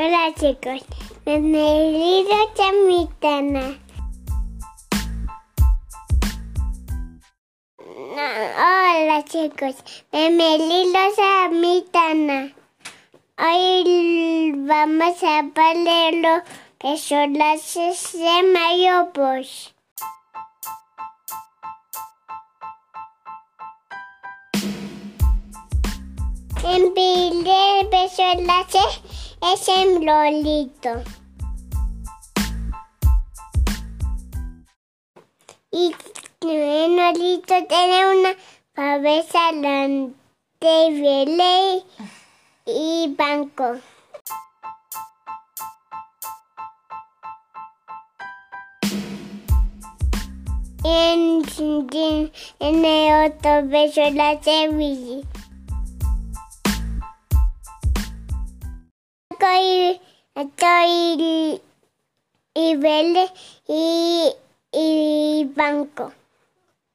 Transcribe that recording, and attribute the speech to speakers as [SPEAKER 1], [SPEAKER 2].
[SPEAKER 1] Hola chicos, bienvenidos a mi canal. Hola chicos, bienvenidos a mi canal. Hoy vamos a ver lo que son las de mayo pues. En Pile beso la es en Lolito. Y en Lolito tiene una cabeza grande, vele y banco. En, en, en el otro beso la semilla. Estoy, estoy y verde y, y banco.